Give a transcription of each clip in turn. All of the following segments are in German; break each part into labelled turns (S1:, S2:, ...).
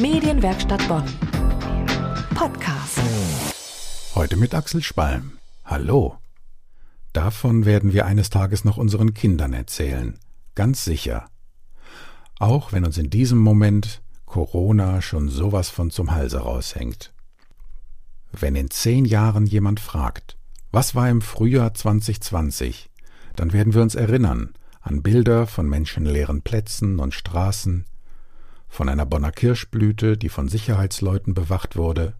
S1: Medienwerkstatt Bonn. Podcast.
S2: Heute mit Axel Spalm. Hallo. Davon werden wir eines Tages noch unseren Kindern erzählen. Ganz sicher. Auch wenn uns in diesem Moment Corona schon sowas von zum Halse raushängt. Wenn in zehn Jahren jemand fragt, was war im Frühjahr 2020, dann werden wir uns erinnern an Bilder von menschenleeren Plätzen und Straßen, von einer Bonner Kirschblüte, die von Sicherheitsleuten bewacht wurde,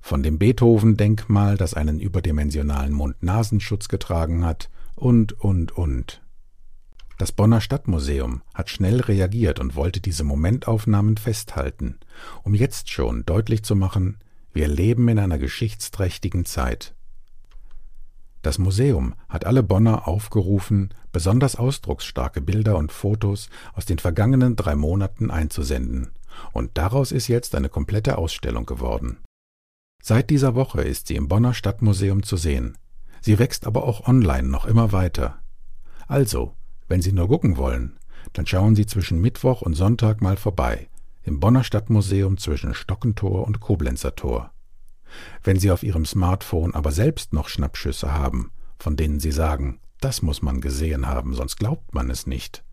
S2: von dem Beethoven-Denkmal, das einen überdimensionalen Mund-Nasenschutz getragen hat, und, und, und. Das Bonner Stadtmuseum hat schnell reagiert und wollte diese Momentaufnahmen festhalten, um jetzt schon deutlich zu machen, wir leben in einer geschichtsträchtigen Zeit. Das Museum hat alle Bonner aufgerufen, besonders ausdrucksstarke Bilder und Fotos aus den vergangenen drei Monaten einzusenden, und daraus ist jetzt eine komplette Ausstellung geworden. Seit dieser Woche ist sie im Bonner Stadtmuseum zu sehen. Sie wächst aber auch online noch immer weiter. Also, wenn Sie nur gucken wollen, dann schauen Sie zwischen Mittwoch und Sonntag mal vorbei, im Bonner Stadtmuseum zwischen Stockentor und Koblenzer Tor. Wenn Sie auf Ihrem Smartphone aber selbst noch Schnappschüsse haben, von denen Sie sagen, das muss man gesehen haben, sonst glaubt man es nicht,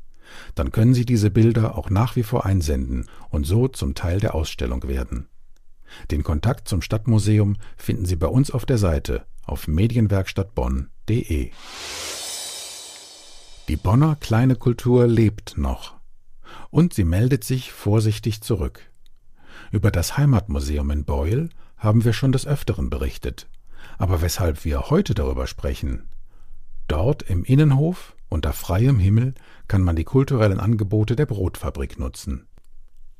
S2: dann können Sie diese Bilder auch nach wie vor einsenden und so zum Teil der Ausstellung werden. Den Kontakt zum Stadtmuseum finden Sie bei uns auf der Seite auf medienwerkstattbonn.de. Die Bonner kleine Kultur lebt noch. Und sie meldet sich vorsichtig zurück. Über das Heimatmuseum in Beul haben wir schon des Öfteren berichtet. Aber weshalb wir heute darüber sprechen? Dort im Innenhof unter freiem Himmel kann man die kulturellen Angebote der Brotfabrik nutzen.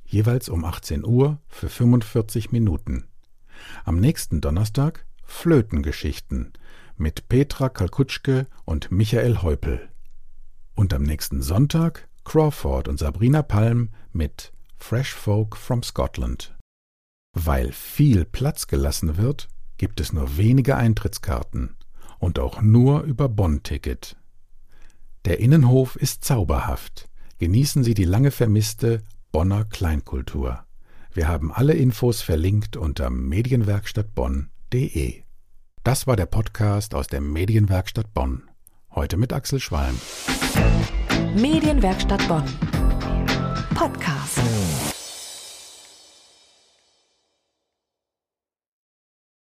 S2: Jeweils um 18 Uhr für 45 Minuten. Am nächsten Donnerstag Flötengeschichten mit Petra Kalkutschke und Michael Heupel. Und am nächsten Sonntag Crawford und Sabrina Palm mit Fresh Folk from Scotland. Weil viel Platz gelassen wird, gibt es nur wenige Eintrittskarten und auch nur über Bonn-Ticket. Der Innenhof ist zauberhaft. Genießen Sie die lange vermisste Bonner Kleinkultur. Wir haben alle Infos verlinkt unter medienwerkstattbonn.de. Das war der Podcast aus der Medienwerkstatt Bonn. Heute mit Axel Schwalm.
S1: Medienwerkstatt Bonn. Podcast.